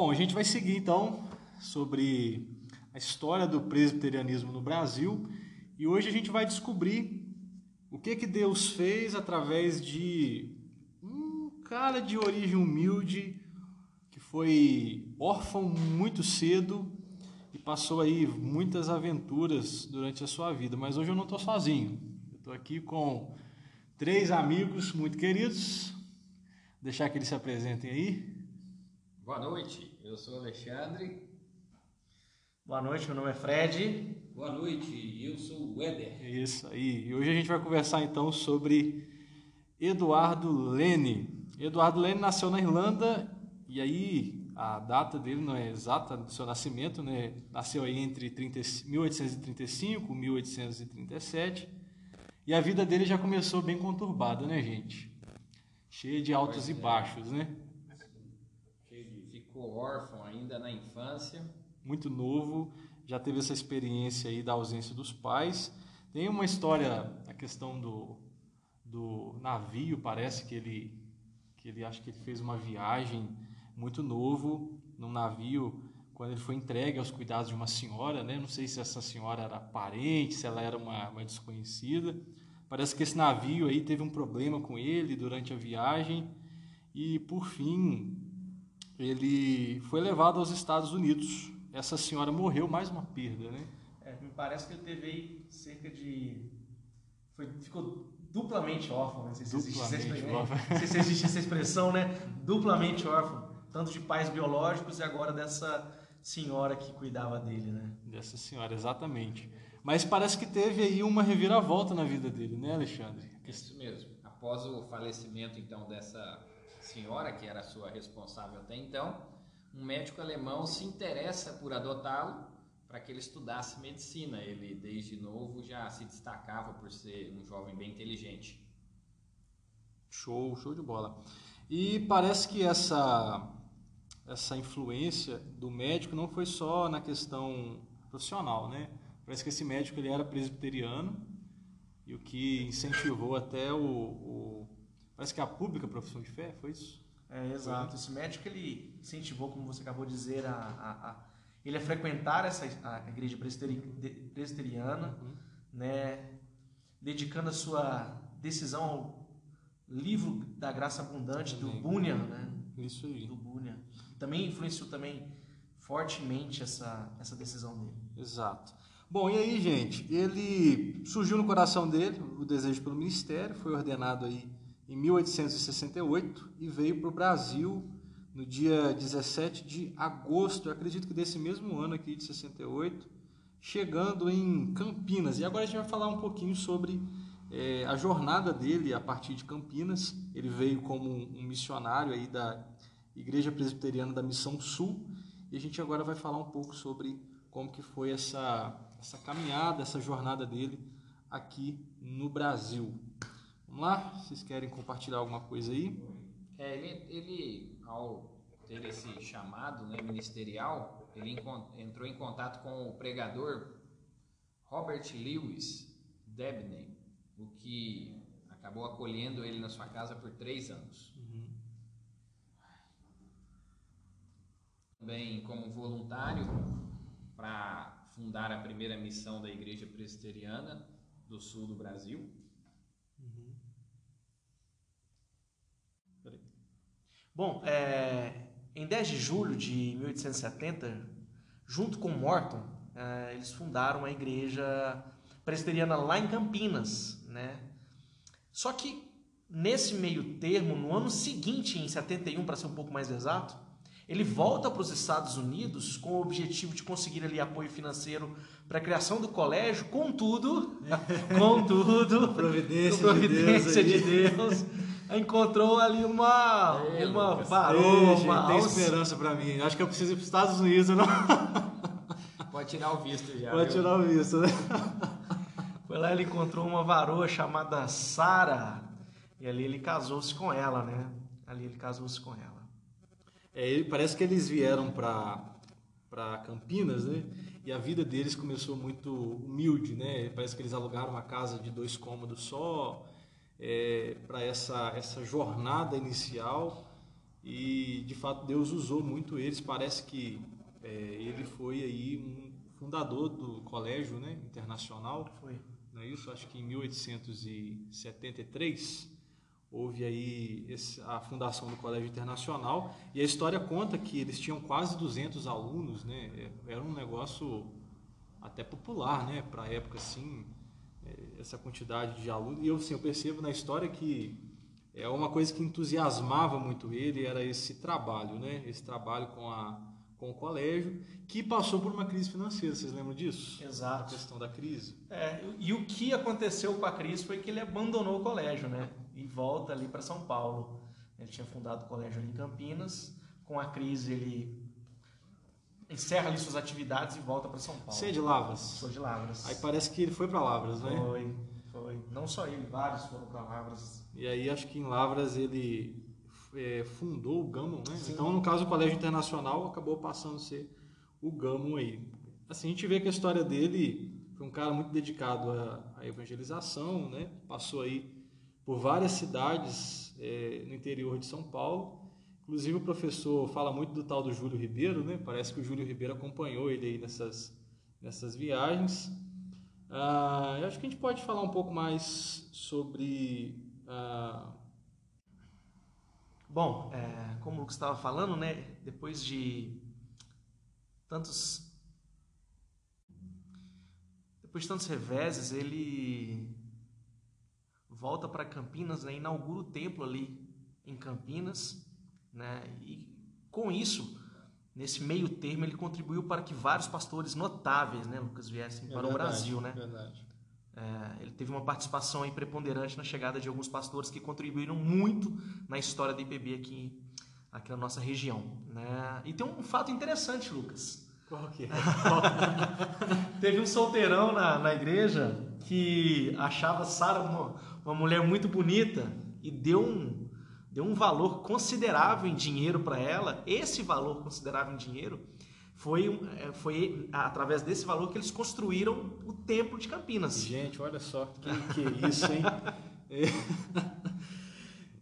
Bom, a gente vai seguir então sobre a história do presbiterianismo no Brasil e hoje a gente vai descobrir o que que Deus fez através de um cara de origem humilde que foi órfão muito cedo e passou aí muitas aventuras durante a sua vida. Mas hoje eu não estou sozinho. Eu estou aqui com três amigos muito queridos. Deixar que eles se apresentem aí. Boa noite, eu sou Alexandre. Boa noite, meu nome é Fred. Boa noite, eu sou o Éder. Isso aí. E hoje a gente vai conversar então sobre Eduardo Lene. Eduardo Lene nasceu na Irlanda e aí a data dele não é exata do seu nascimento, né? Nasceu aí entre 30, 1835 e 1837. E a vida dele já começou bem conturbada, né, gente? Cheia de altos Pois e é. baixos, né? Ficou órfão ainda na infância. muito novo, já teve essa experiência aí da ausência dos pais. Tem uma história, a questão do, do navio, parece que ele, que ele acho que ele fez uma viagem muito novo num navio quando ele foi entregue aos cuidados de uma senhora, né? Não sei se essa senhora era parente, se ela era uma, uma desconhecida. Parece que esse navio aí teve um problema com ele durante a viagem e por fim ele foi levado aos Estados Unidos. Essa senhora morreu, mais uma perda, né? É, me parece que ele teve aí cerca de. Foi, ficou duplamente órfão, né? não sei se existe essa expressão, órfão. não sei se existe essa expressão, né? Duplamente órfão, tanto de pais biológicos e agora dessa senhora que cuidava dele, né? Dessa senhora, exatamente. Mas parece que teve aí uma reviravolta na vida dele, né, Alexandre? Isso mesmo. Após o falecimento então dessa senhora, que era sua responsável até então, um médico alemão se interessa por adotá-lo para que ele estudasse medicina. Ele desde novo já se destacava por ser um jovem bem inteligente. Show, show de bola. E parece que essa essa influência do médico não foi só na questão profissional, né? Parece que esse médico ele era presbiteriano e o que incentivou até o, o parece que a pública profissão de fé, foi isso? É, exato. Esse médico ele incentivou, como você acabou de dizer, a, a, a- ele a frequentar essa a igreja presbiteriana, né, dedicando a sua decisão ao livro da graça abundante do Amém. Bunyan, né, Isso aí. do Bunyan. Também influenciou também fortemente essa essa decisão dele. Exato. Bom, e aí, gente, ele surgiu no coração dele o desejo pelo ministério, foi ordenado aí em 1868 e veio para o Brasil no dia 17 de agosto, eu acredito que desse mesmo ano aqui de 68, chegando em Campinas. E agora a gente vai falar um pouquinho sobre eh, a jornada dele a partir de Campinas. Ele veio como um missionário aí da Igreja Presbiteriana da Missão Sul e a gente agora vai falar um pouco sobre como que foi essa, essa caminhada, essa jornada dele aqui no Brasil. Vamos lá? Vocês querem compartilhar alguma coisa aí? É, ele, ele, ao ter esse chamado né, ministerial, ele entrou em contato com o pregador Robert Lewis Debney, o que acabou acolhendo ele na sua casa por três anos. Também como voluntário para fundar a primeira missão da Igreja Presbiteriana do sul do Brasil. Bom, é, em 10 de julho de 1870, junto com Morton, é, eles fundaram a igreja presbiteriana lá em Campinas, né? Só que nesse meio termo, no ano seguinte, em 71, para ser um pouco mais exato, ele volta para os Estados Unidos com o objetivo de conseguir ali apoio financeiro para a criação do colégio, contudo, contudo, Providência por de providência Deus de. Deus, encontrou ali uma, É, uma Lucas. varoa, Ei, uma tem esperança para mim. Acho que eu preciso ir para os Estados Unidos, não Pode tirar o visto já. pode viu? tirar o visto, né? Foi lá ele encontrou uma varoa chamada Sara e ali ele casou-se com ela, né? Ali ele casou-se com ela. É, parece que eles vieram para para Campinas, né? E a vida deles começou muito humilde, né? Parece que eles alugaram uma casa de dois cômodos só para essa essa jornada inicial e de fato Deus usou muito eles. Parece que é, ele foi aí um fundador do colégio né, internacional. Foi. Não é isso? Acho que em 1873 houve aí a fundação do Colégio Internacional e a história conta que eles tinham quase 200 alunos, né? É, era um negócio até popular, né? Para a época assim, é, essa quantidade de alunos. E eu, assim, eu percebo na história que é uma coisa que entusiasmava muito ele era esse trabalho, né? Esse trabalho com a com o colégio, que passou por uma crise financeira. Vocês lembram disso? Exato. A questão da crise. É, e o que aconteceu com a crise foi que ele abandonou o colégio, né? E volta ali para São Paulo. Ele tinha fundado o colégio ali em Campinas. Com a crise, ele encerra ali suas atividades e volta para São Paulo. Você é de Lavras? Sou de Lavras. Aí parece que ele foi para Lavras, né? Foi, foi. Não só ele, vários foram para Lavras. E aí acho que em Lavras ele é, fundou o Gammon, né? Sim. Então, no caso, o Colégio Internacional acabou passando a ser o Gammon aí. Assim, a gente vê que a história dele foi um cara muito dedicado à, à evangelização, né? Passou aí por várias cidades é, no interior de São Paulo. Inclusive, o professor fala muito do tal do Júlio Ribeiro, né? Parece que o Júlio Ribeiro acompanhou ele aí nessas, nessas viagens. Ah, eu acho que a gente pode falar um pouco mais sobre... ah, Bom, é, como o Lucas estava falando, né? Depois de tantos depois de tantos reveses, ele volta para Campinas, né? Inaugura o templo ali em Campinas, né? E com isso, nesse meio termo, ele contribuiu para que vários pastores notáveis, né, Lucas, viessem É para o verdade, Brasil, né? Verdade. É, ele teve uma participação aí preponderante na chegada de alguns pastores que contribuíram muito na história da IPB aqui, aqui na nossa região. Né? E tem um fato interessante, Lucas. Qual que é? Teve um solteirão na, na igreja que achava Sara uma, mulher muito bonita e deu um, deu um valor considerável em dinheiro para ela. Esse valor considerável em dinheiro foi, é, foi através desse valor que eles construíram o templo de Campinas. Gente, olha só, que, que é isso, hein? É.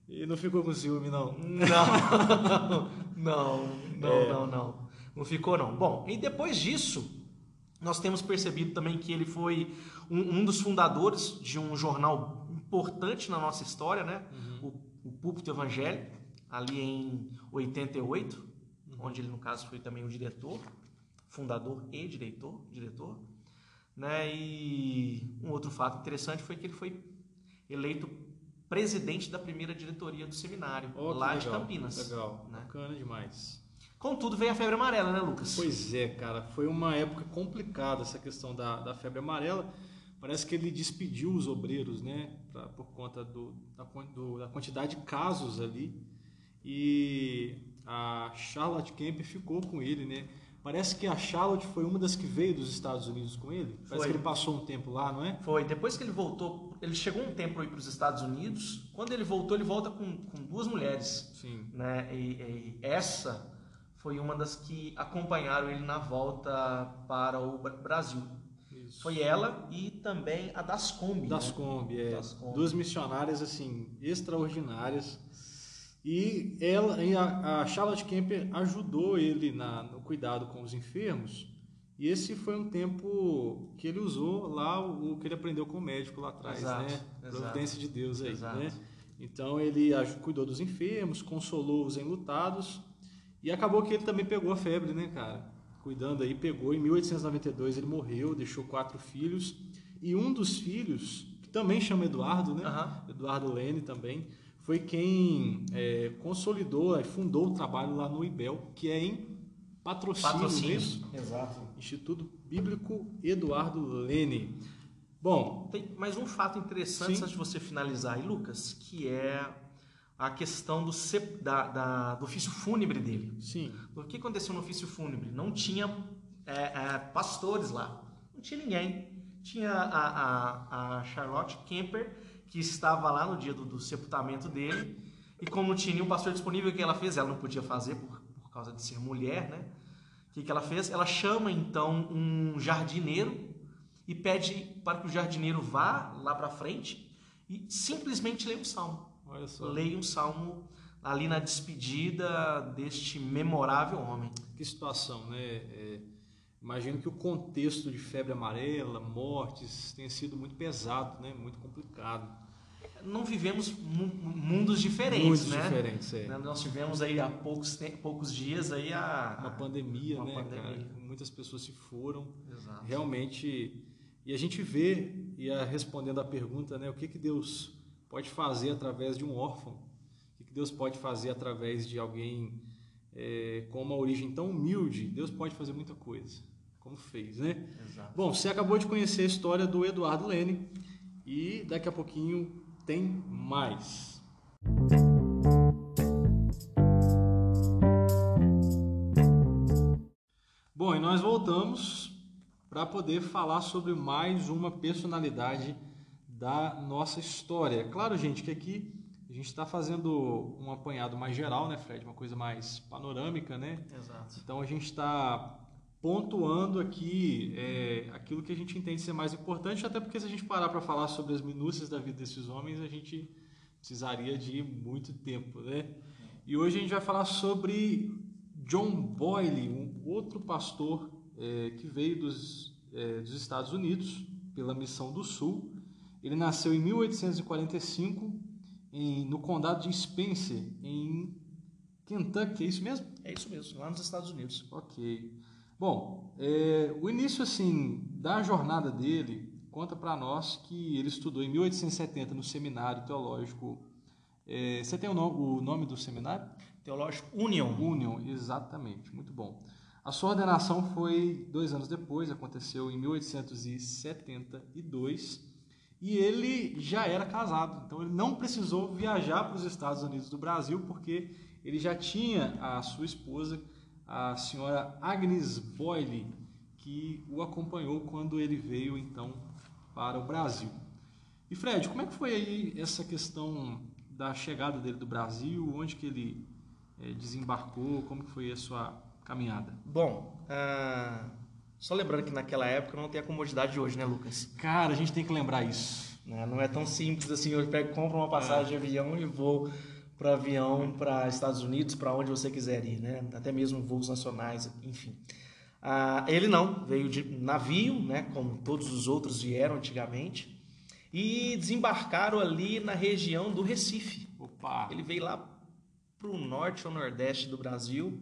E não ficou com ciúme, não. Não, não, não, É. não, não. Não ficou, não. Bom, e depois disso, nós temos percebido também que ele foi um, um dos fundadores de um jornal importante na nossa história, né? O, o Púlpito Evangélico, ali em 88, onde ele, no caso, foi também o diretor, fundador e diretor, diretor. Né? E um outro fato interessante foi que ele foi eleito presidente da primeira diretoria do seminário, que lá de legal, Campinas. Legal, né? bacana demais. Contudo, veio a febre amarela, né, Lucas? Pois é, cara, foi uma época complicada essa questão da, da febre amarela. Parece que ele despediu os obreiros, né, pra, por conta do, da, do- da quantidade de casos ali. E a Charlotte Kemp ficou com ele, né? Parece que a Charlotte foi uma das que veio dos Estados Unidos com ele. Parece Foi. que ele passou um tempo lá, não é? Foi, depois que ele voltou, ele chegou um tempo aí para os Estados Unidos. Quando ele voltou, ele volta com, com duas mulheres, Sim. né? E, e essa foi uma das que acompanharam ele na volta para o Bra- Brasil. Isso. Foi ela e também a das Kombi. Das né? Kombi, é. Das Kombi. Duas missionárias, assim, extraordinárias. E ela, e a, a Charlotte Kemper ajudou ele na, no cuidado com os enfermos. E esse foi um tempo que ele usou lá o, o que ele aprendeu com o médico lá atrás, Exato, né? exato. Providência de Deus aí, Exato. né? Então ele cuidou dos enfermos, consolou os enlutados e acabou que ele também pegou a febre, né, cara? Cuidando aí, pegou. Em 1892 ele morreu, deixou quatro filhos e um dos filhos, que também chama Eduardo, né? Aham. Eduardo Lene também, foi quem é, consolidou e fundou o trabalho lá no IBEL, que é em patrocínio, Patrocínio. mesmo. Exato. Instituto Bíblico Eduardo Lene. Bom, Tem mais um fato interessante Sim. antes de você finalizar aí, Lucas, que é a questão do, sep- da- da- do ofício fúnebre dele. sim, O que aconteceu no ofício fúnebre? Não tinha é, é, pastores lá, não tinha ninguém. Tinha a, a, a Charlotte Kemper, que estava lá no dia do, do sepultamento dele, e como não tinha nenhum pastor disponível, o que ela fez? Ela não podia fazer por, por causa de ser mulher, né? O que, que ela fez? Ela chama então um jardineiro e pede para que o jardineiro vá lá para frente e simplesmente leia um salmo. Leia um salmo ali na despedida deste memorável homem. Que situação, né? É, imagino que o contexto de febre amarela, mortes, tenha sido muito pesado, né? Muito complicado. Não vivemos mundos diferentes, Mundos né? diferentes, é. Nós tivemos aí há poucos, poucos dias aí a... Uma pandemia, Uma né, pandemia. cara? Muitas pessoas se foram. Exato. Realmente, e a gente vê, e a- respondendo à pergunta, né, o que, que Deus pode fazer através de um órfão? O que, Deus pode fazer através de alguém é, com uma origem tão humilde? Deus pode fazer muita coisa, como fez, né? Exato. Bom, você acabou de conhecer a história do Eduardo Lene e daqui a pouquinho tem mais. Bom, e nós voltamos para poder falar sobre mais uma personalidade da nossa história. Claro, gente, que aqui a gente está fazendo um apanhado mais geral, né, Fred? Uma coisa mais panorâmica, né? Exato. Então a gente está pontuando aqui é, aquilo que a gente entende ser mais importante, até porque se a gente parar para falar sobre as minúcias da vida desses homens, a gente precisaria de muito tempo, né? E hoje a gente vai falar sobre John Boyle, um outro pastor é, que veio dos, é, dos Estados Unidos pela Missão do Sul. Ele nasceu em 1845 em, no condado de Spencer, em Kentucky, é isso mesmo? É isso mesmo, lá nos Estados Unidos. Ok. Bom, é, o início assim da jornada dele conta para nós que ele estudou em 1870 no seminário teológico. é, você tem o, o nome do seminário? Teológico Union. Union, exatamente. Muito bom. A sua ordenação foi dois anos depois, aconteceu em 1872 e ele já era casado, então ele não precisou viajar para os Estados Unidos do Brasil porque ele já tinha a sua esposa, a senhora Agnes Boyle, que o acompanhou quando ele veio então para o Brasil. E Fred, como é que foi aí essa questão da chegada dele do Brasil? Onde que ele eh, desembarcou? Como que foi a sua caminhada? Bom, ah, só lembrando que naquela época não tem a comodidade de hoje, né, Lucas? Cara, a gente tem que lembrar isso. Né, Não é tão simples assim, eu pego, compro uma passagem de avião e vou para avião para Estados Unidos, para onde você quiser ir, né? Até mesmo voos nacionais, enfim. Ah, ele não, veio de navio, né? Como todos os outros vieram antigamente, e desembarcaram ali na região do Recife. Opa! Ele veio lá para o norte ou nordeste do Brasil.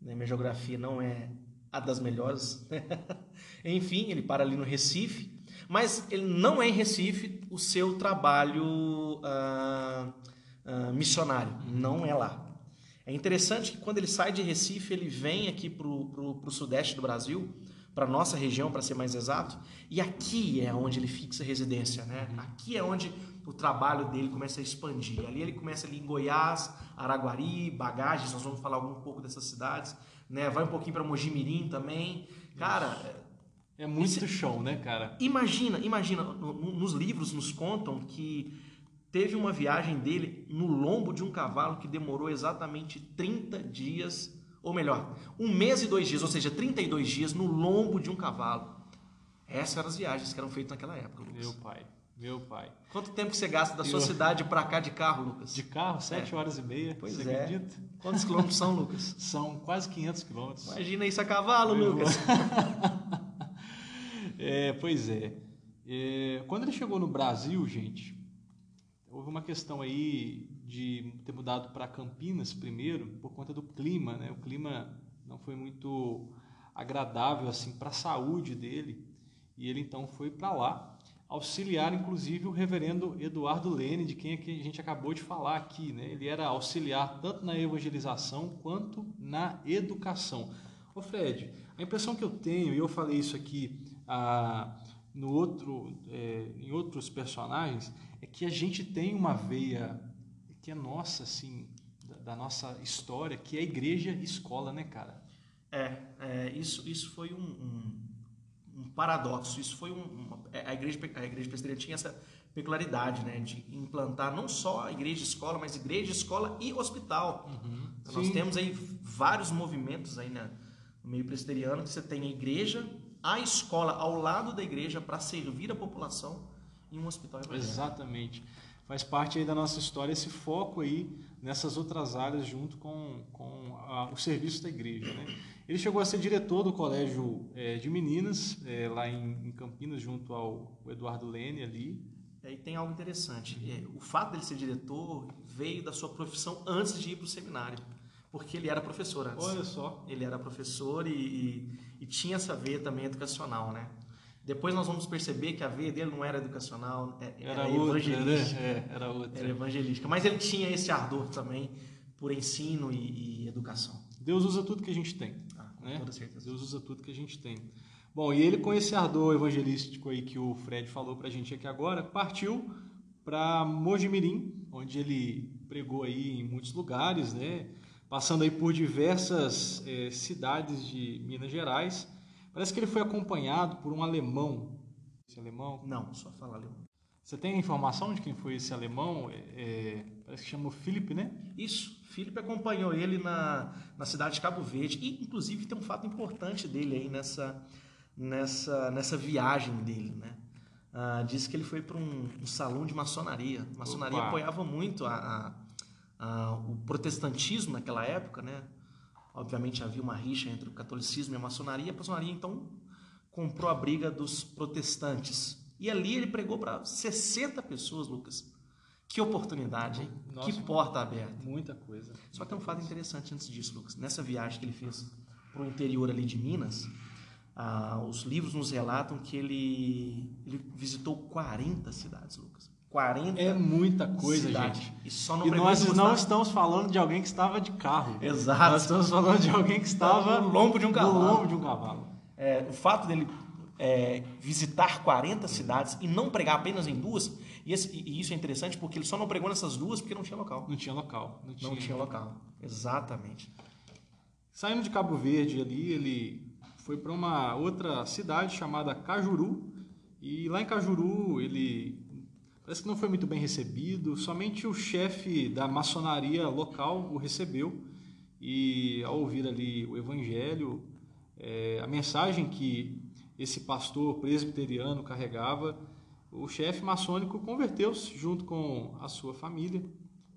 Né? Minha geografia não é a das melhores. Enfim, ele para ali no Recife. Mas ele não é em Recife o seu trabalho ah, ah, missionário. Não é lá. É interessante que quando ele sai de Recife, ele vem aqui para o sudeste do Brasil, para nossa região, para ser mais exato, e aqui é onde ele fixa residência, né? Aqui é onde o trabalho dele começa a expandir. Ali ele começa ali em Goiás, Araguari, Bagagens, nós vamos falar um pouco dessas cidades, né? Vai um pouquinho para Mojimirim também. Cara, É muito show, né, cara? Imagina, imagina, no- no- nos livros nos contam que teve uma viagem dele no lombo de um cavalo que demorou exatamente 30 dias, ou melhor, um mês e dois dias, ou seja, 32 dias no lombo de um cavalo. Essas eram as viagens que eram feitas naquela época, Lucas. Meu pai, meu pai. Quanto tempo você gasta da sua Eu- cidade para cá de carro, Lucas? De carro, sete horas e meia. Pois você é. acredita? Quantos quilômetros são, Lucas? São quase 500 quilômetros. Imagina isso a cavalo, Lucas. É, pois é. É, Quando ele chegou no Brasil, gente, houve uma questão aí de ter mudado para Campinas primeiro por conta do clima, né? O clima não foi muito agradável assim para a saúde dele e ele então foi para lá auxiliar inclusive o reverendo Eduardo Lene, de quem a gente acabou de falar aqui, né? Ele era auxiliar tanto na evangelização quanto na educação. Ô Fred, a impressão que eu tenho, e eu falei isso aqui ah, no outro, é, em outros personagens, é que a gente tem uma veia que é nossa, assim, da, da nossa história, que é a igreja e escola, né, cara? É, é, isso, isso foi um, um, um paradoxo. Isso foi um, uma- é, a igreja a igreja presbiteriana tinha essa peculiaridade, né, de implantar não só a igreja escola, mas igreja escola e hospital. Então, nós temos aí vários movimentos aí na, no meio presbiteriano que você tem a igreja, a escola ao lado da igreja para servir a população e um hospital evangélico. Exatamente. Faz parte aí da nossa história esse foco aí nessas outras áreas junto com, com a, o serviço da igreja. Né? Ele chegou a ser diretor do colégio é, de meninas, é, lá em, em, Campinas, junto ao Eduardo Lene ali. E tem algo interessante. É, o fato dele ser diretor veio da sua profissão antes de ir para o seminário. Porque ele era professor antes. Olha só. Ele era professor e, e, e tinha essa veia também educacional, né? Depois nós vamos perceber que a veia dele não era educacional, é, era, era evangelística. Outra, né? é, era outra. Era evangelística. Mas ele tinha esse ardor também por ensino e, e educação. Deus usa tudo que a gente tem. Ah, com né? toda certeza. Deus usa tudo que a gente tem. Bom, e ele com esse ardor evangelístico aí que o Fred falou pra gente aqui agora, partiu para Mojimirim, onde ele pregou aí em muitos lugares, né? Passando aí por diversas eh, cidades de Minas Gerais Parece que ele foi acompanhado por um alemão. Esse alemão? Não, só fala alemão. Você tem informação de quem foi esse alemão? É, é, parece que chamou Felipe, né? Isso. Felipe acompanhou ele na, na cidade de Cabo Verde. E, inclusive, tem um fato importante dele aí nessa, nessa, nessa viagem dele, né? Ah, diz que ele foi para um, um, salão de maçonaria. A maçonaria Opa. apoiava muito a, a, a, o protestantismo naquela época, né? Obviamente havia uma rixa entre o catolicismo e a maçonaria. A maçonaria então comprou a briga dos protestantes. E ali ele pregou para 60 pessoas, Lucas. Que oportunidade, hein? Nossa, que porta aberta. Muita coisa. Só tem um fato interessante antes disso, Lucas. Nessa viagem que ele fez para o interior ali de Minas, ah, os livros nos relatam que ele, ele visitou 40 cidades, Lucas. 40 É muita coisa, cidade. gente. E, só não e nós não estamos falando de alguém que estava de carro. Exato. Nós estamos falando de alguém que estava no lombo de um cavalo. No lombo de um cavalo. É, o fato dele é, visitar 40 cidades e não pregar apenas em duas, e, esse, e, isso é interessante porque ele só não pregou nessas duas porque não tinha local. Não tinha local. Não tinha, não tinha local. Exatamente. Saindo de Cabo Verde ali, ele foi para uma outra cidade chamada Cajuru. E lá em Cajuru ele Parece que não foi muito bem recebido, somente o chefe da maçonaria local o recebeu. E ao ouvir ali o evangelho, é, a mensagem que esse pastor presbiteriano carregava, o chefe maçônico converteu-se junto com a sua família.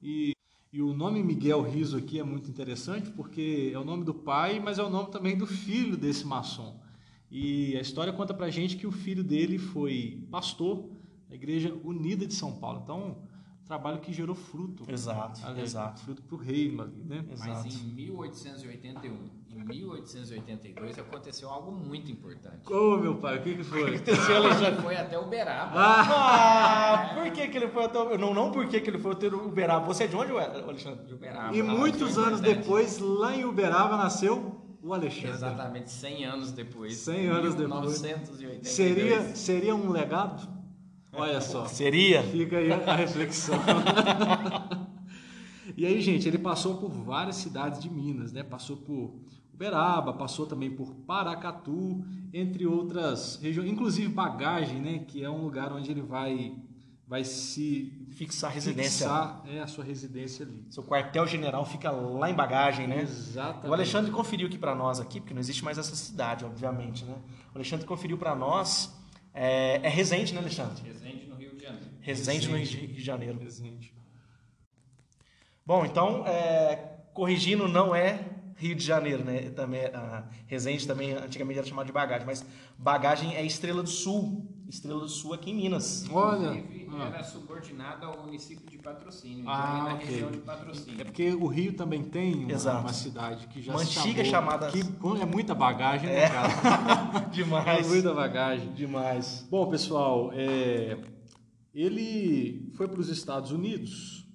E, e o nome Miguel Riso aqui é muito interessante porque é o nome do pai, mas é o nome também do filho desse maçom. E a história conta pra gente que o filho dele foi pastor a Igreja Unida de São Paulo. Então, trabalho que gerou fruto. Exato, ali, exato. Fruto para o reino ali, né? Exato. Mas em 1881 e 1882 aconteceu algo muito importante. Ô, oh, meu pai, o que, que foi? aconteceu, Alexandre? foi até Uberaba. Ah, por que, que ele foi até Uberaba? Não, não por que, que ele foi até Uberaba. Você é de onde, Alexandre? De Uberaba. E muitos anos depois, lá em Uberaba, nasceu o Alexandre. Exatamente, 100 anos depois. 100 anos 1982. depois. Seria, seria um legado? Olha só. Seria? Fica aí a reflexão. e aí, gente, ele passou por várias cidades de Minas, né? Passou por Uberaba, passou também por Paracatu, entre outras regiões, inclusive Bagagem, né? Que é um lugar onde ele vai vai se fixar a residência. Fixar, é a sua residência ali. Seu quartel-general fica lá em Bagagem, né? Exatamente. O Alexandre conferiu aqui para nós aqui, porque não existe mais essa cidade, obviamente, né? O Alexandre conferiu para nós é, é Resende, né, Alexandre? Resende no Rio de Janeiro. Resende, no Rio de Janeiro. Resende. Bom, então, é, corrigindo, não é Rio de Janeiro, né? Também, a Resende também antigamente era chamado de bagagem, mas bagagem é Estrela do Sul. Estrela do Sul aqui em Minas. Olha. Inclusive, ah. era subordinada ao município de Patrocínio, ah, na okay. região de Patrocínio. É porque o Rio também tem uma, uma cidade que já uma se antiga chamou, chamada. Que é muita bagagem, né, é. cara? Demais. É muita bagagem. Demais. Bom, pessoal, é, ele foi para os Estados Unidos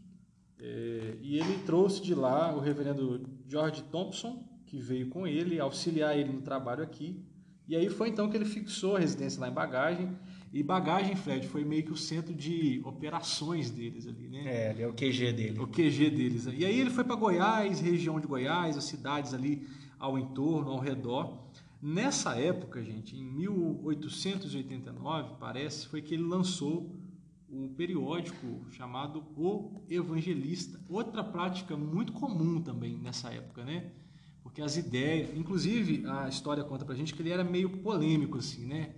é, e ele trouxe de lá o reverendo George Thompson, que veio com ele, auxiliar ele no trabalho aqui. E aí foi então que ele fixou a residência lá em Bagagem. E Bagagem, Fred, foi meio que o centro de operações deles ali, né? É, ali é o QG dele. O QG deles. E aí ele foi para Goiás, região de Goiás, as cidades ali ao entorno, ao redor. Nessa época, gente, em 1889, parece, foi que ele lançou um periódico chamado O Evangelista. Outra prática muito comum também nessa época, né? Porque as ideias, inclusive a história conta pra gente que ele era meio polêmico assim, né?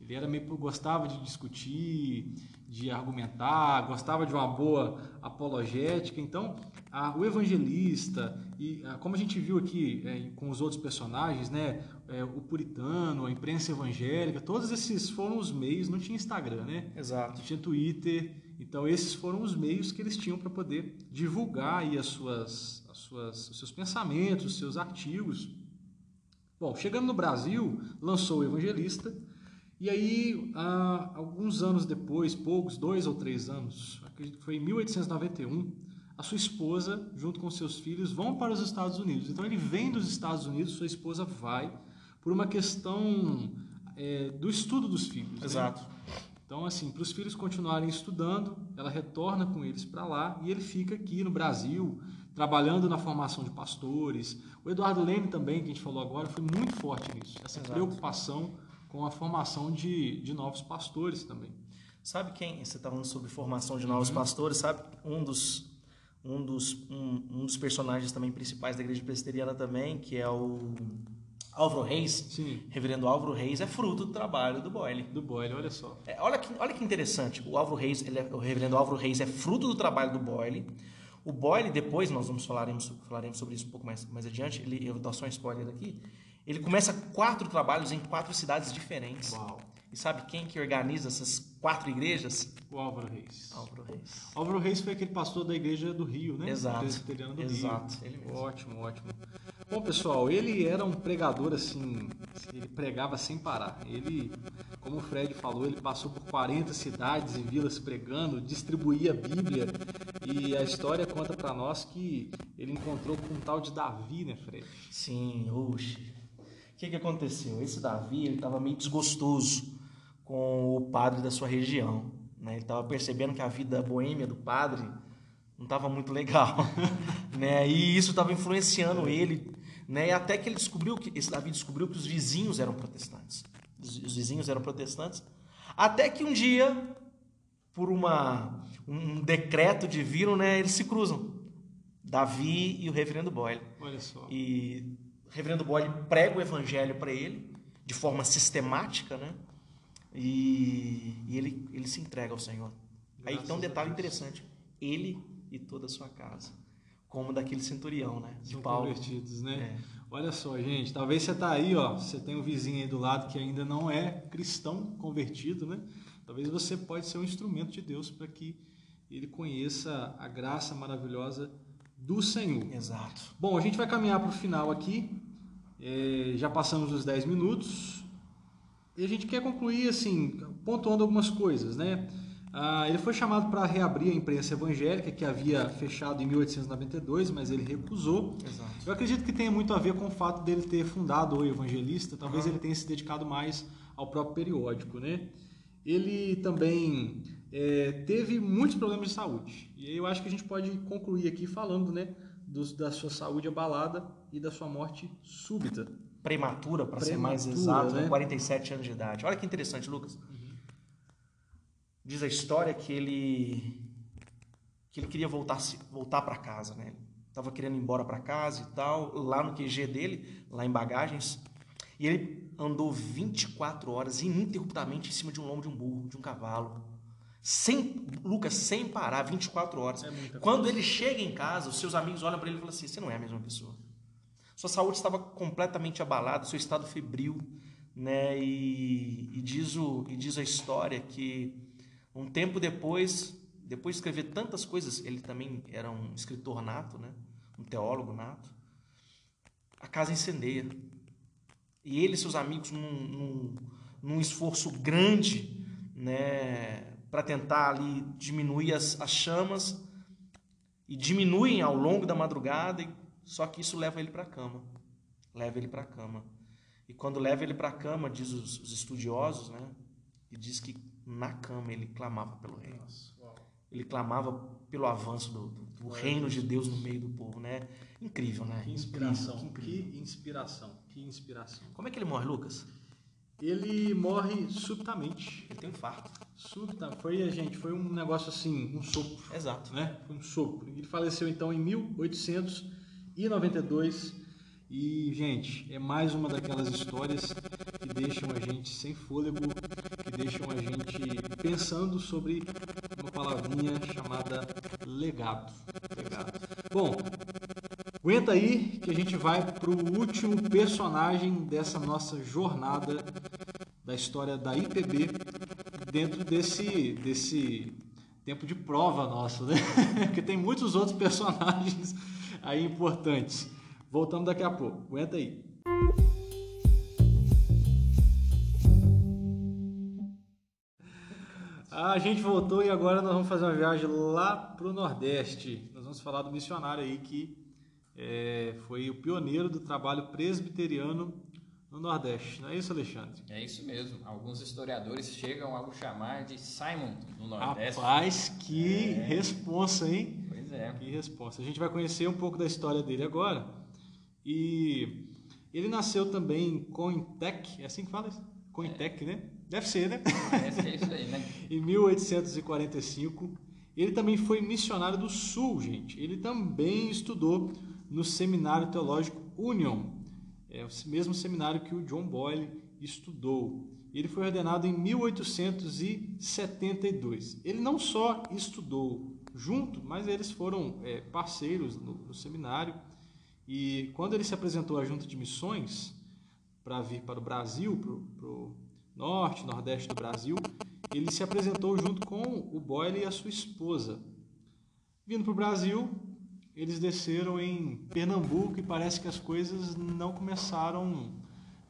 Ele era meio gostava de discutir, de argumentar, gostava de uma boa apologética. Então, a, o evangelista e a, como a gente viu aqui é, com os outros personagens, né, é, o puritano, a imprensa evangélica, todos esses foram os meios. Não tinha Instagram, né? Exato. Não tinha Twitter. Então, esses foram os meios que eles tinham para poder divulgar aí as suas, as suas, os seus pensamentos, os seus artigos. Bom, chegando no Brasil, lançou o Evangelista e aí, há alguns anos depois, poucos, dois ou três anos, acredito que foi em 1891, a sua esposa, junto com seus filhos, vão para os Estados Unidos. Então ele vem dos Estados Unidos, sua esposa vai, por uma questão é, do estudo dos filhos. né? Então, assim, para os filhos continuarem estudando, ela retorna com eles para lá e ele fica aqui no Brasil, trabalhando na formação de pastores. O Eduardo Leme também, que a gente falou agora, foi muito forte nisso, essa Exato. preocupação com a formação de, de novos pastores também. Sabe quem? Você está falando sobre formação de novos pastores, sabe? Um dos, um, dos, um, um dos personagens também principais da igreja presbiteriana também, que é o Álvaro Reis. Sim, Reverendo Álvaro Reis é fruto do trabalho do Boyle. do Boyle, olha só. É, olha, que, olha que interessante, o Álvaro Reis, é- o reverendo Álvaro Reis é fruto do trabalho do Boyle. O Boyle, depois, nós vamos falaremos, falaremos sobre isso um pouco mais, mais adiante, ele, eu vou dar só um spoiler aqui, ele começa quatro trabalhos em quatro cidades diferentes. Uau. E sabe quem que organiza essas quatro igrejas? O Álvaro Reis. Álvaro Reis. Álvaro Reis foi aquele pastor da igreja do Rio, né? Exato. Do Exato, Rio. ele mesmo. Ótimo, ótimo. Bom, pessoal, ele era um pregador assim, ele pregava sem parar. Ele, como o Fred falou, ele passou por 40 cidades e vilas pregando, distribuía a Bíblia e a história conta para nós que ele encontrou com um tal de Davi, né, Fred? Sim, oxe. O que, que aconteceu? Esse Davi, ele estava meio desgostoso com o padre da sua região. Né? Ele estava percebendo que a vida boêmia do padre não estava muito legal. né? E isso estava influenciando ele. Né? E até que ele descobriu que, esse Davi descobriu que os vizinhos eram protestantes. Os, os vizinhos eram protestantes. Até que um dia, por uma, um decreto divino, né, eles se cruzam. Davi e o reverendo Boyle. Olha só. E o reverendo Boyle prega o evangelho para ele de forma sistemática, né? E, e ele, ele se entrega ao Senhor. Aí Graças tem um detalhe interessante: ele e toda a sua casa, como daquele centurião, né? De São Paulo. convertidos, né? É. Olha só, gente, talvez você tá aí, ó, você tem um vizinho aí do lado que ainda não é cristão convertido, né? Talvez você pode ser um instrumento de Deus para que ele conheça a graça maravilhosa do Senhor. Exato. Bom, a gente vai caminhar para o final aqui. É, já passamos os 10 minutos. E a gente quer concluir, assim, pontuando algumas coisas, né? Ah, ele foi chamado para reabrir a imprensa evangélica, que havia fechado em 1892, mas ele recusou. Exato. Eu acredito que tenha muito a ver com o fato dele ter fundado o Evangelista, talvez ele tenha se dedicado mais ao próprio periódico, né? Ele também é, teve muitos problemas de saúde. E aí eu acho que a gente pode concluir aqui falando, né, dos- da sua saúde abalada e da sua morte súbita. Prematura, para ser mais exato, né? com 47 anos de idade. Olha que interessante, Lucas. Diz a história que ele que ele queria voltar voltar para casa, né? Tava querendo ir embora para casa e tal, lá no QG dele, lá em Bagagens, e ele andou 24 horas ininterruptamente em cima de um lombo de um burro, de um cavalo. Sem, Lucas, sem parar, 24 horas. É Quando ele chega em casa, os seus amigos olham para ele e falam assim: "Você não é a mesma pessoa". Sua saúde estava completamente abalada, seu estado febril, né? E, e diz o e diz a história que um tempo depois, depois de escrever tantas coisas, ele também era um escritor nato, né? Um teólogo nato. A casa incendeia. E ele e seus amigos, num, num, num esforço grande, né, para tentar ali diminuir as, as chamas, e diminuem ao longo da madrugada, só que isso leva ele para a cama. Leva ele para a cama. E quando leva ele para a cama, diz os, os estudiosos, né, e diz que na cama ele clamava pelo reino. Ele clamava pelo avanço do, do- reino de Deus no meio do povo, né? Incrível, né? Que inspiração, que incrível. que inspiração, que inspiração. Como é que ele morre, Lucas? Ele morre subitamente. Ele tem um infarto. Súbita, foi, gente, foi um negócio assim, um sopro. Exato. né? Foi um sopro. Ele faleceu então em 1892 e, gente, é mais uma daquelas histórias que deixam a gente sem fôlego, deixam a gente pensando sobre uma palavrinha chamada legado. legado. Bom, aguenta aí que a gente vai para o último personagem dessa nossa jornada da história da IPB dentro desse, desse tempo de prova nosso, né? Porque tem muitos outros personagens aí importantes. Voltamos daqui a pouco. Aguenta aí. A gente voltou e agora nós vamos fazer uma viagem lá para o Nordeste. Nós vamos falar do missionário aí que é, foi o pioneiro do trabalho presbiteriano no Nordeste. Não é isso, Alexandre? É isso mesmo. Alguns historiadores chegam a o chamar de Simon no Nordeste. Rapaz, que é. responsa, hein? Pois é. Que responsa. A gente vai conhecer um pouco da história dele agora. E ele nasceu também em Cointec, é assim que fala isso? Cointec, é. né? Deve ser, né? Parece que é isso aí, né? em 1845. Ele também foi missionário do Sul, gente. Ele também estudou no Seminário Teológico Union, é o mesmo seminário que o John Boyle estudou. Ele foi ordenado em 1872. Ele não só estudou junto, mas eles foram é, parceiros no, no seminário. E quando ele se apresentou à Junta de Missões para vir para o Brasil, para o norte, nordeste do Brasil, ele se apresentou junto com o Boyle e a sua esposa. Vindo para o Brasil, eles desceram em Pernambuco e parece que as coisas não começaram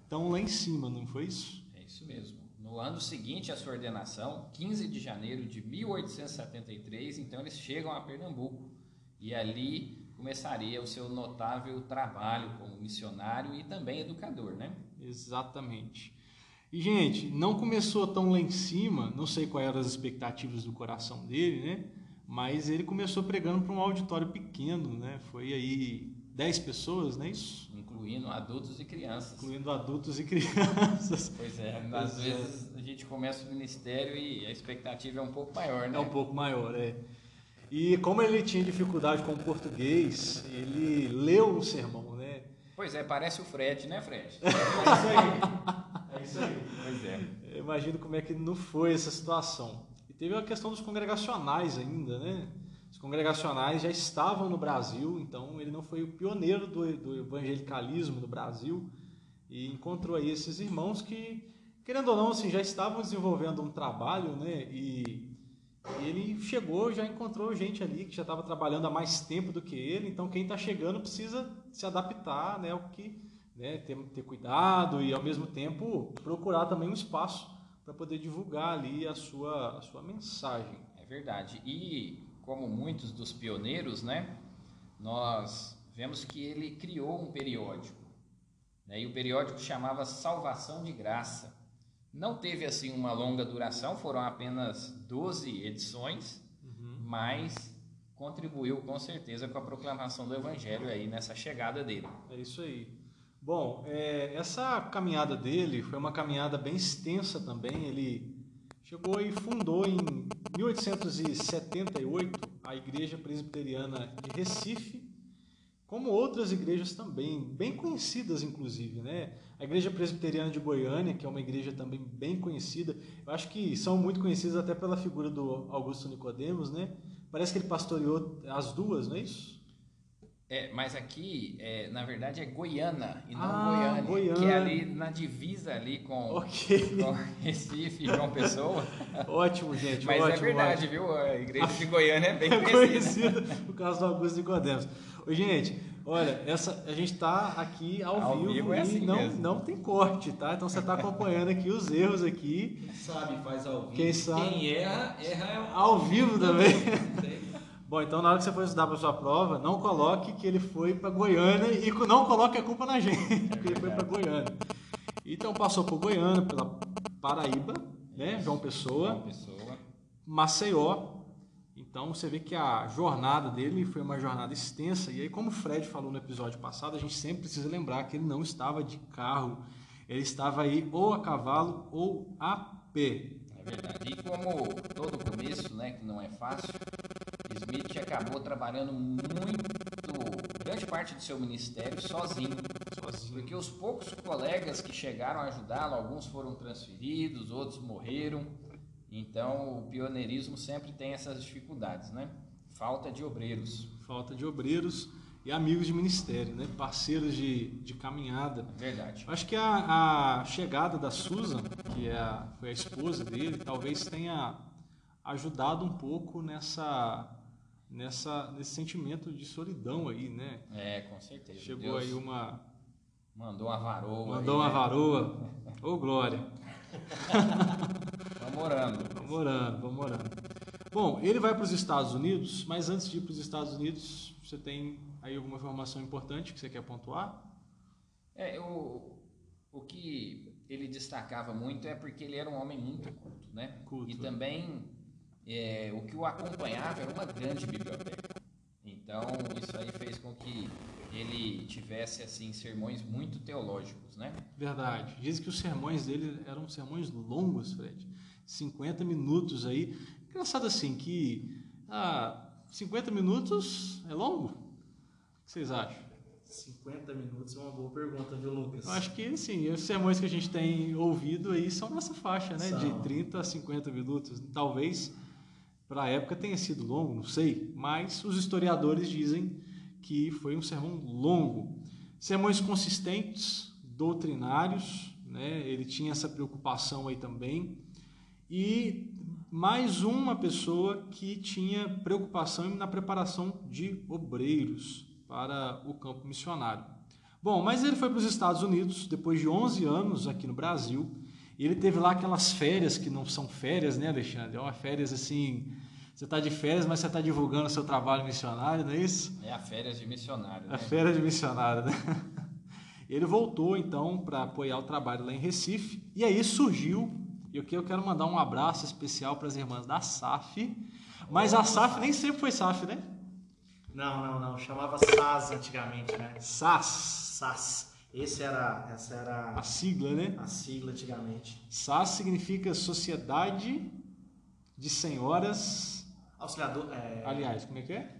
tão lá em cima, não foi isso? É isso mesmo. No ano seguinte à sua ordenação, 15 de janeiro de 1873, então eles chegam a Pernambuco e ali começaria o seu notável trabalho como missionário e também educador, né? Exatamente. E, gente, não começou tão lá em cima, não sei quais eram as expectativas do coração dele, né? Mas ele começou pregando para um auditório pequeno, né? Foi aí 10 pessoas, não é isso? Incluindo adultos e crianças. Incluindo adultos e crianças. Pois é, às pois é. vezes é. a gente começa o ministério e a expectativa é um pouco maior, né? É um pouco maior, é. E como ele tinha dificuldade com o português, ele leu o sermão, né? Pois é, parece o Fred, né, Fred? É isso aí. Isso aí. Pois é. Eu imagino como é que não foi essa situação. E teve a questão dos congregacionais ainda, né? Os congregacionais já estavam no Brasil, então ele não foi o pioneiro do, do evangelicalismo no Brasil e encontrou aí esses irmãos que, querendo ou não, assim, já estavam desenvolvendo um trabalho, né? E ele chegou, já encontrou gente ali que já estava trabalhando há mais tempo do que ele, então quem está chegando precisa se adaptar, né, o que, né, ter, ter cuidado e ao mesmo tempo procurar também um espaço para poder divulgar ali a sua, a sua mensagem. É verdade. E como muitos dos pioneiros, né, nós vemos que ele criou um periódico, né, e o periódico chamava Salvação de Graça. Não teve assim uma longa duração, foram apenas 12 edições, uhum. mas contribuiu com certeza com a proclamação do evangelho aí nessa chegada dele. É isso aí. Bom, é, essa caminhada dele foi uma caminhada bem extensa também. Ele chegou e fundou em 1878 a Igreja Presbiteriana de Recife, como outras igrejas também, bem conhecidas inclusive, né? A Igreja Presbiteriana de Goiânia, que é uma igreja também bem conhecida, eu acho que são muito conhecidas até pela figura do Augusto Nicodemos, né? Parece que ele pastoreou as duas, não é isso? É, mas aqui, é, na verdade, é Goiânia e não ah, Goiânia, Goiânia, que é ali na divisa ali com, okay. com Recife e João Pessoa. Ótimo, gente, Mas é ótimo, é verdade, ótimo. viu? A igreja de Goiânia é bem é conhecida. por causa do Augusto Nicodemos. Ô, gente, olha, essa, a gente está aqui ao, ao vivo, vivo é e assim não, mesmo. não tem corte, tá? Então você está acompanhando aqui os erros aqui. Quem sabe faz ao vivo. Quem sabe? Quem erra, erra ao vivo também. Bom, então na hora que você for estudar para sua prova, não coloque que ele foi para Goiânia e não coloque a culpa na gente, que ele foi para Goiânia. Então passou por Goiânia, pela Paraíba, né, João Pessoa, João Pessoa, Maceió. Então você vê que a jornada dele foi uma jornada extensa. E aí, como o Fred falou no episódio passado, a gente sempre precisa lembrar que ele não estava de carro, ele estava aí ou a cavalo ou a pé. É verdade. E como todo começo, né, que não é fácil, Smith acabou trabalhando muito, grande parte do seu ministério sozinho. Porque os poucos colegas que chegaram a ajudá-lo, alguns foram transferidos, outros morreram. Então, o pioneirismo sempre tem essas dificuldades, né? Falta de obreiros. Falta de obreiros e amigos de ministério, né? Parceiros de, de caminhada. Verdade. Acho que a, a chegada da Susan, que é a, foi a esposa dele, talvez tenha ajudado um pouco nessa, nessa, nesse sentimento de solidão aí, né? É, com certeza. Chegou Deus aí uma. Mandou uma varoa. Mandou aí, uma né? varoa. Ô, Glória. Vamos orando. Vamos orando, vamos orando. Bom, ele vai para os Estados Unidos, mas antes de ir para os Estados Unidos, você tem aí alguma informação importante que você quer pontuar? É, o, o que ele destacava muito é porque ele era um homem muito culto, né? Culto. E também é, o que o acompanhava era uma grande biblioteca. Então isso aí fez com que ele tivesse assim sermões muito teológicos, né? Verdade. Diz que os sermões dele eram sermões longos, Fred. 50 minutos aí. Engraçado assim que ah, 50 minutos é longo? O que vocês acham? 50 minutos é uma boa pergunta, viu, Lucas? Eu acho que sim, os sermões que a gente tem ouvido aí são nessa faixa, né? São. De 30 a 50 minutos. Talvez para a época tenha sido longo, não sei, mas os historiadores dizem que foi um sermão longo. Sermões consistentes, doutrinários, né? Ele tinha essa preocupação aí também. E mais uma pessoa que tinha preocupação na preparação de obreiros para o campo missionário. Bom, mas ele foi para os Estados Unidos depois de 11 anos aqui no Brasil. E ele teve lá aquelas férias que não são férias, né, Alexandre? É uma férias assim. Você está de férias, mas você está divulgando o seu trabalho missionário, não é isso? É a férias de missionário, A né? férias de missionário, né? Ele voltou então para apoiar o trabalho lá em Recife. E aí surgiu, e aqui eu quero mandar um abraço especial para as irmãs da SAF. Mas a SAF nem sempre foi SAF, né? Não, não, não. Chamava SAS antigamente, né? SAS, SAS. Esse era, essa era a sigla, né? a sigla antigamente. SAS significa Sociedade de Senhoras. Auxiliador. É, Aliás, como é que é?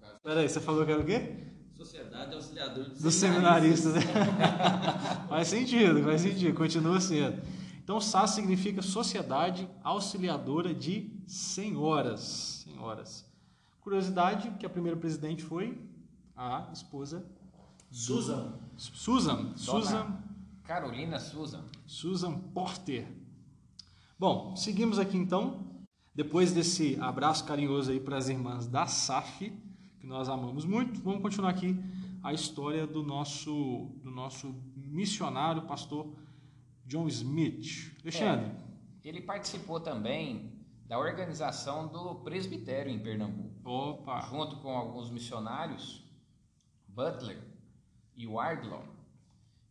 Caso, Peraí, você falou que era o quê? Sociedade Auxiliador de Dos seminaristas. né? faz sentido, faz sentido, continua sendo. Então, SAS significa Sociedade Auxiliadora de Senhoras. Senhoras. Curiosidade que a primeira presidente foi a esposa Susan. Susan. Susan, Carolina Susan. Susan Porter. Bom, seguimos aqui então. Depois desse abraço carinhoso aí para as irmãs da SAF, que nós amamos muito, vamos continuar aqui a história do nosso, do nosso missionário, pastor John Smith. Alexandre, Ele participou também da organização do presbitério em Pernambuco. opa, junto com alguns missionários, Butler e Wardlaw.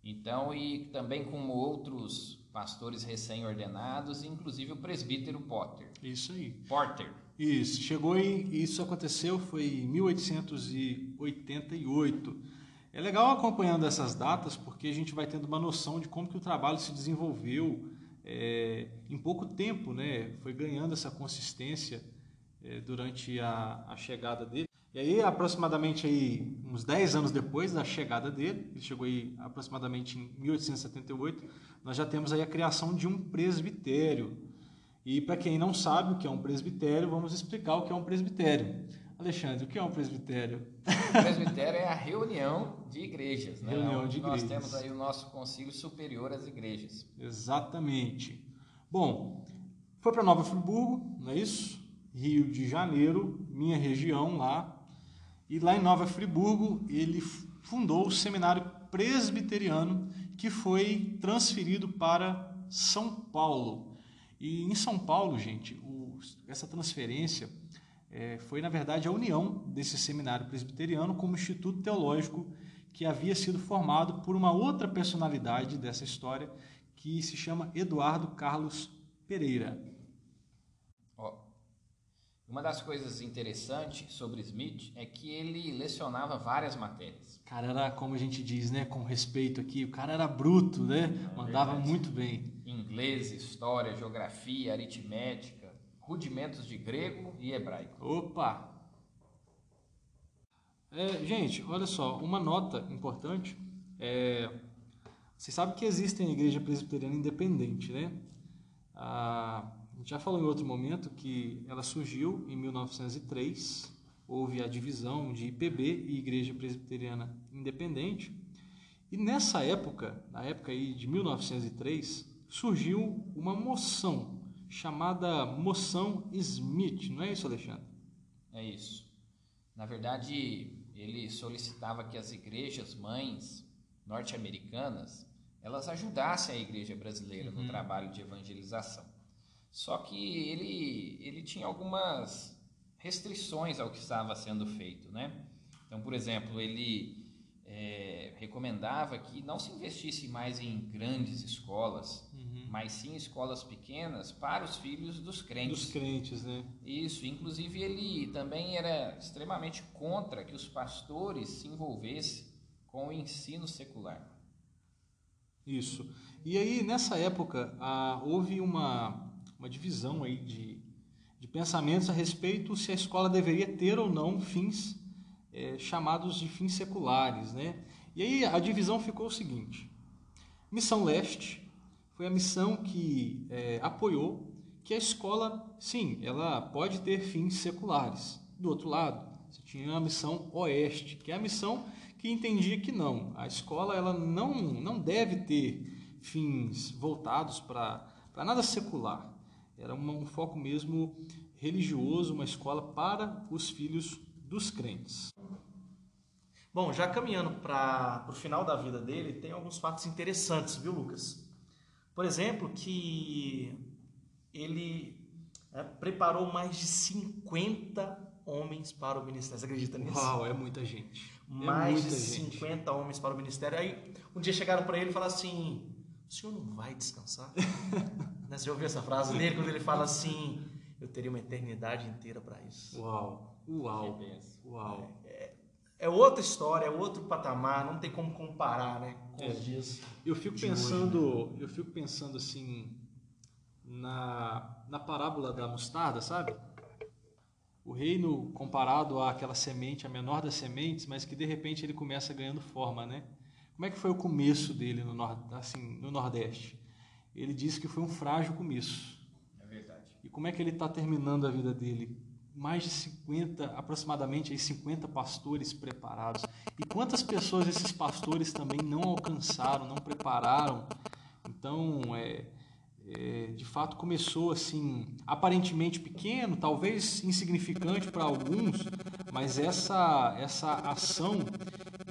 Então, e também com outros pastores recém-ordenados, inclusive o presbítero Potter. isso aí. Porter. Isso, chegou em, isso aconteceu foi em 1888. É legal acompanhando essas datas porque a gente vai tendo uma noção de como que o trabalho se desenvolveu é, em pouco tempo, né? Foi ganhando essa consistência é, durante a, a chegada dele. E aí, aproximadamente aí, uns 10 anos depois da chegada dele, ele chegou aí aproximadamente em 1878, nós já temos aí a criação de um presbitério. E para quem não sabe o que é um presbitério, vamos explicar o que é um presbitério. Alexandre, o que é um presbitério? O presbitério é a reunião de igrejas, né? Reunião de Nós igrejas. temos aí o nosso concílio superior às igrejas. Exatamente. Bom, foi para Nova Friburgo, não é isso? Rio de Janeiro, minha região lá. E lá em Nova Friburgo, ele fundou o seminário presbiteriano que foi transferido para São Paulo. E em São Paulo, gente, o- essa transferência eh, foi, na verdade, a união desse seminário presbiteriano como instituto teológico que havia sido formado por uma outra personalidade dessa história que se chama Eduardo Carlos Pereira. Uma das coisas interessantes sobre Smith é que ele lecionava várias matérias. O cara era, como a gente diz, né, com respeito aqui, o cara era bruto, né? Mandava verdade. muito bem. Inglês, história, geografia, aritmética, rudimentos de grego e hebraico. Opa! É, gente, olha só, uma nota importante é. Vocês sabem que existe a igreja presbiteriana independente, né? Ah, a gente já falou em outro momento que ela surgiu em 1903, houve a divisão de IPB e Igreja Presbiteriana Independente. E nessa época, na época aí de 1903, surgiu uma moção chamada Moção Smith, não é isso, Alexandre? É isso. Na verdade, ele solicitava que as igrejas mães norte-americanas elas ajudassem a igreja brasileira no trabalho de evangelização. Só que ele, ele tinha algumas restrições ao que estava sendo feito, né? Então, por exemplo, ele é, recomendava que não se investisse mais em grandes escolas, mas sim escolas pequenas para os filhos dos crentes. Dos crentes, né? Isso, inclusive ele também era extremamente contra que os pastores se envolvessem com o ensino secular. Isso. E aí, nessa época, ah, houve uma, uma divisão aí de, de pensamentos a respeito se a escola deveria ter ou não fins eh, chamados de fins seculares, né? E aí a divisão ficou o seguinte: Missão Leste foi a missão que eh, apoiou que a escola, sim, ela pode ter fins seculares. Do outro lado, você tinha a missão Oeste, que é a missão que entendia que não, a escola ela não, não deve ter fins voltados para nada secular. Era um foco mesmo religioso, uma escola para os filhos dos crentes. Bom, já caminhando para o final da vida dele, tem alguns fatos interessantes, viu, Lucas? Por exemplo, que ele é, preparou mais de 50 homens para o ministério. Você acredita nisso? Uau, é muita gente. É mais muita de gente. 50 homens para o ministério. Aí um dia chegaram para ele e falaram assim: O senhor não vai descansar? Né, Você já ouviu essa frase dele quando ele fala assim: Eu teria uma eternidade inteira para isso. Uau, uau, Que benção. uau. É outra história, é outro patamar, não tem como comparar, né? Com É. os dias. Eu fico de hoje, pensando, eu fico pensando assim na, na parábola da mostarda, sabe? O reino comparado àquela semente, a menor das sementes, mas que de repente ele começa ganhando forma, né? Como é que foi o começo dele no, nor- assim, no Nordeste? Ele disse que foi um frágil começo. É verdade. E como é que ele está terminando a vida dele? Mais de 50, aproximadamente aí 50 pastores preparados. E quantas pessoas esses pastores também não alcançaram, não prepararam? Então, é, é, de fato, começou assim, aparentemente pequeno, talvez insignificante para alguns, mas essa, essa ação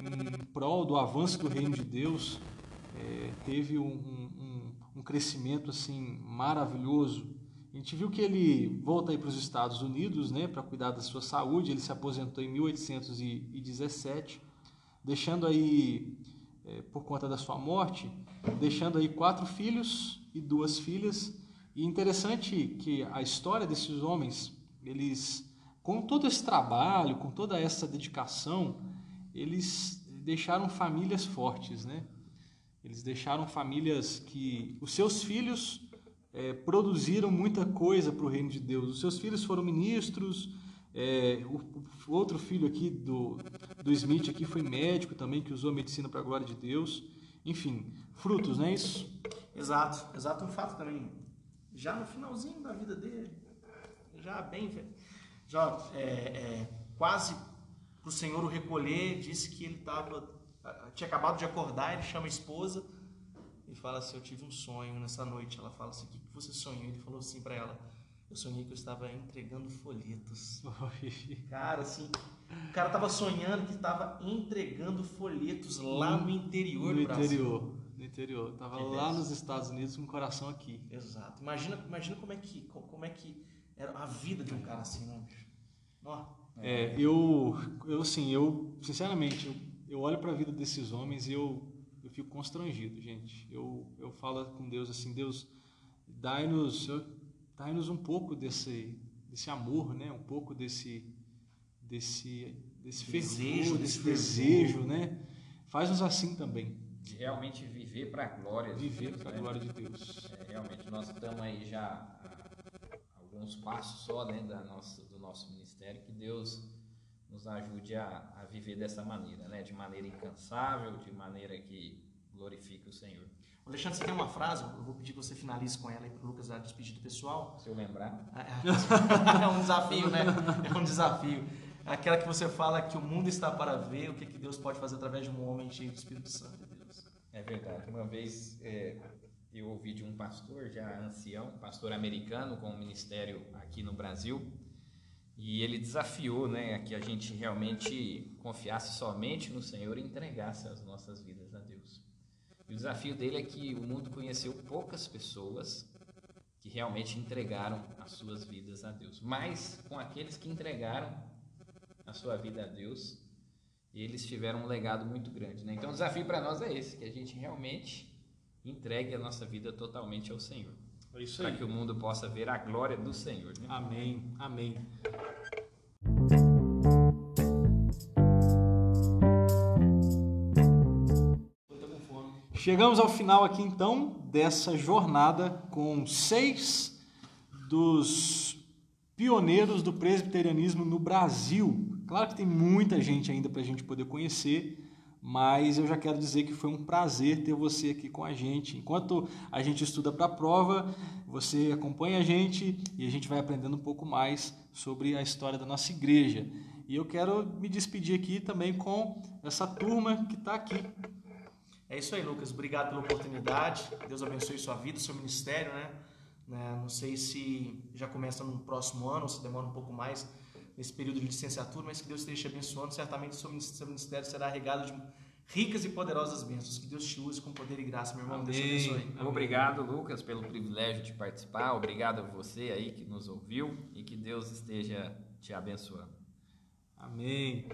em prol do avanço do reino de Deus é, teve um, um- um- crescimento assim maravilhoso. A gente viu que ele volta aí para os Estados Unidos, né, para cuidar da sua saúde. Ele se aposentou em 1817, deixando aí, é, por conta da sua morte, deixando aí quatro filhos e duas filhas. E interessante que a história desses homens, eles, com todo esse trabalho, com toda essa dedicação, eles deixaram famílias fortes, né? Eles deixaram famílias que os seus filhos eh, produziram muita coisa para o reino de Deus. Os seus filhos foram ministros. eh, o, o outro filho aqui do, do Smith aqui foi médico também que usou a medicina para a glória de Deus. Enfim, frutos, não é isso? Exato, exato. Um fato também, já no finalzinho da vida dele, já bem velho, já é, é, quase para o Senhor o recolher, disse que ele estava, tinha acabado de acordar, ele chama a esposa e fala assim, eu tive um sonho nessa noite. Ela fala assim, o que você sonhou? Ele falou assim para ela, eu sonhei que eu estava entregando folhetos. Cara, assim, o cara tava sonhando que estava entregando folhetos lá no interior no do Brasil. interior, no interior. Tava lá nos Estados Unidos com o coração aqui. Exato. Imagina, imagina como é que co- como é que era a vida de um cara assim, né, bicho? Ó, É, eu, eu assim, eu sinceramente, eu, eu olho para a vida desses homens e eu, eu fico constrangido, gente. Eu, eu falo com Deus assim, Deus, dai-nos, dai-nos um pouco desse, desse amor, né? Um pouco desse, desse, desse Desejo, fervor, desse desejo, né? Faz-nos assim também, De realmente viver para a glória de viver Deus, para a né? glória de Deus. É, realmente, nós estamos aí já alguns passos só né, da nossa, do nosso ministério, que Deus nos ajude a, a viver dessa maneira, né? De maneira incansável, de maneira que glorifique o Senhor. Alexandre, você tem uma frase, eu vou pedir que você finalize com ela aí para o Lucas dar despedido pessoal. Se eu lembrar. É um desafio, né? É um desafio. Aquela que você fala que o mundo está para ver o que, que Deus pode fazer através de um homem cheio do Espírito Santo. É verdade. Uma vez é, eu ouvi de um pastor já ancião, pastor americano com um ministério aqui no Brasil, e ele desafiou né, que a gente realmente confiasse somente no Senhor e entregasse as nossas vidas a Deus. E o desafio dele é que o mundo conheceu poucas pessoas que realmente entregaram as suas vidas a Deus. Mas com aqueles que entregaram a sua vida a Deus, eles tiveram um legado muito grande. Né? Então o desafio para nós é esse, que a gente realmente entregue a nossa vida totalmente ao Senhor. É isso Para aí. que o mundo possa ver a glória do Senhor. Né? Amém, amém. Chegamos ao final aqui então dessa jornada com seis dos pioneiros do presbiterianismo no Brasil. Claro que tem muita gente ainda para a gente poder conhecer, mas eu já quero dizer que foi um prazer ter você aqui com a gente. Enquanto a gente estuda para a prova, você acompanha a gente e a gente vai aprendendo um pouco mais sobre a história da nossa igreja. E eu quero me despedir aqui também com essa turma que está aqui. É isso aí, Lucas. Obrigado pela oportunidade. Deus abençoe sua vida, seu ministério, né? Né, Não sei se já começa no próximo ano ou se demora um pouco mais nesse período de licenciatura, mas que Deus esteja te abençoando. Certamente seu minis- seu ministério será regado de ricas e poderosas bênçãos. Que Deus te use com poder e graça, meu irmão. Deus te Amém. abençoe. Amém. Obrigado, Lucas, pelo privilégio de participar. Obrigado a você aí que nos ouviu e que Deus esteja te abençoando. Amém.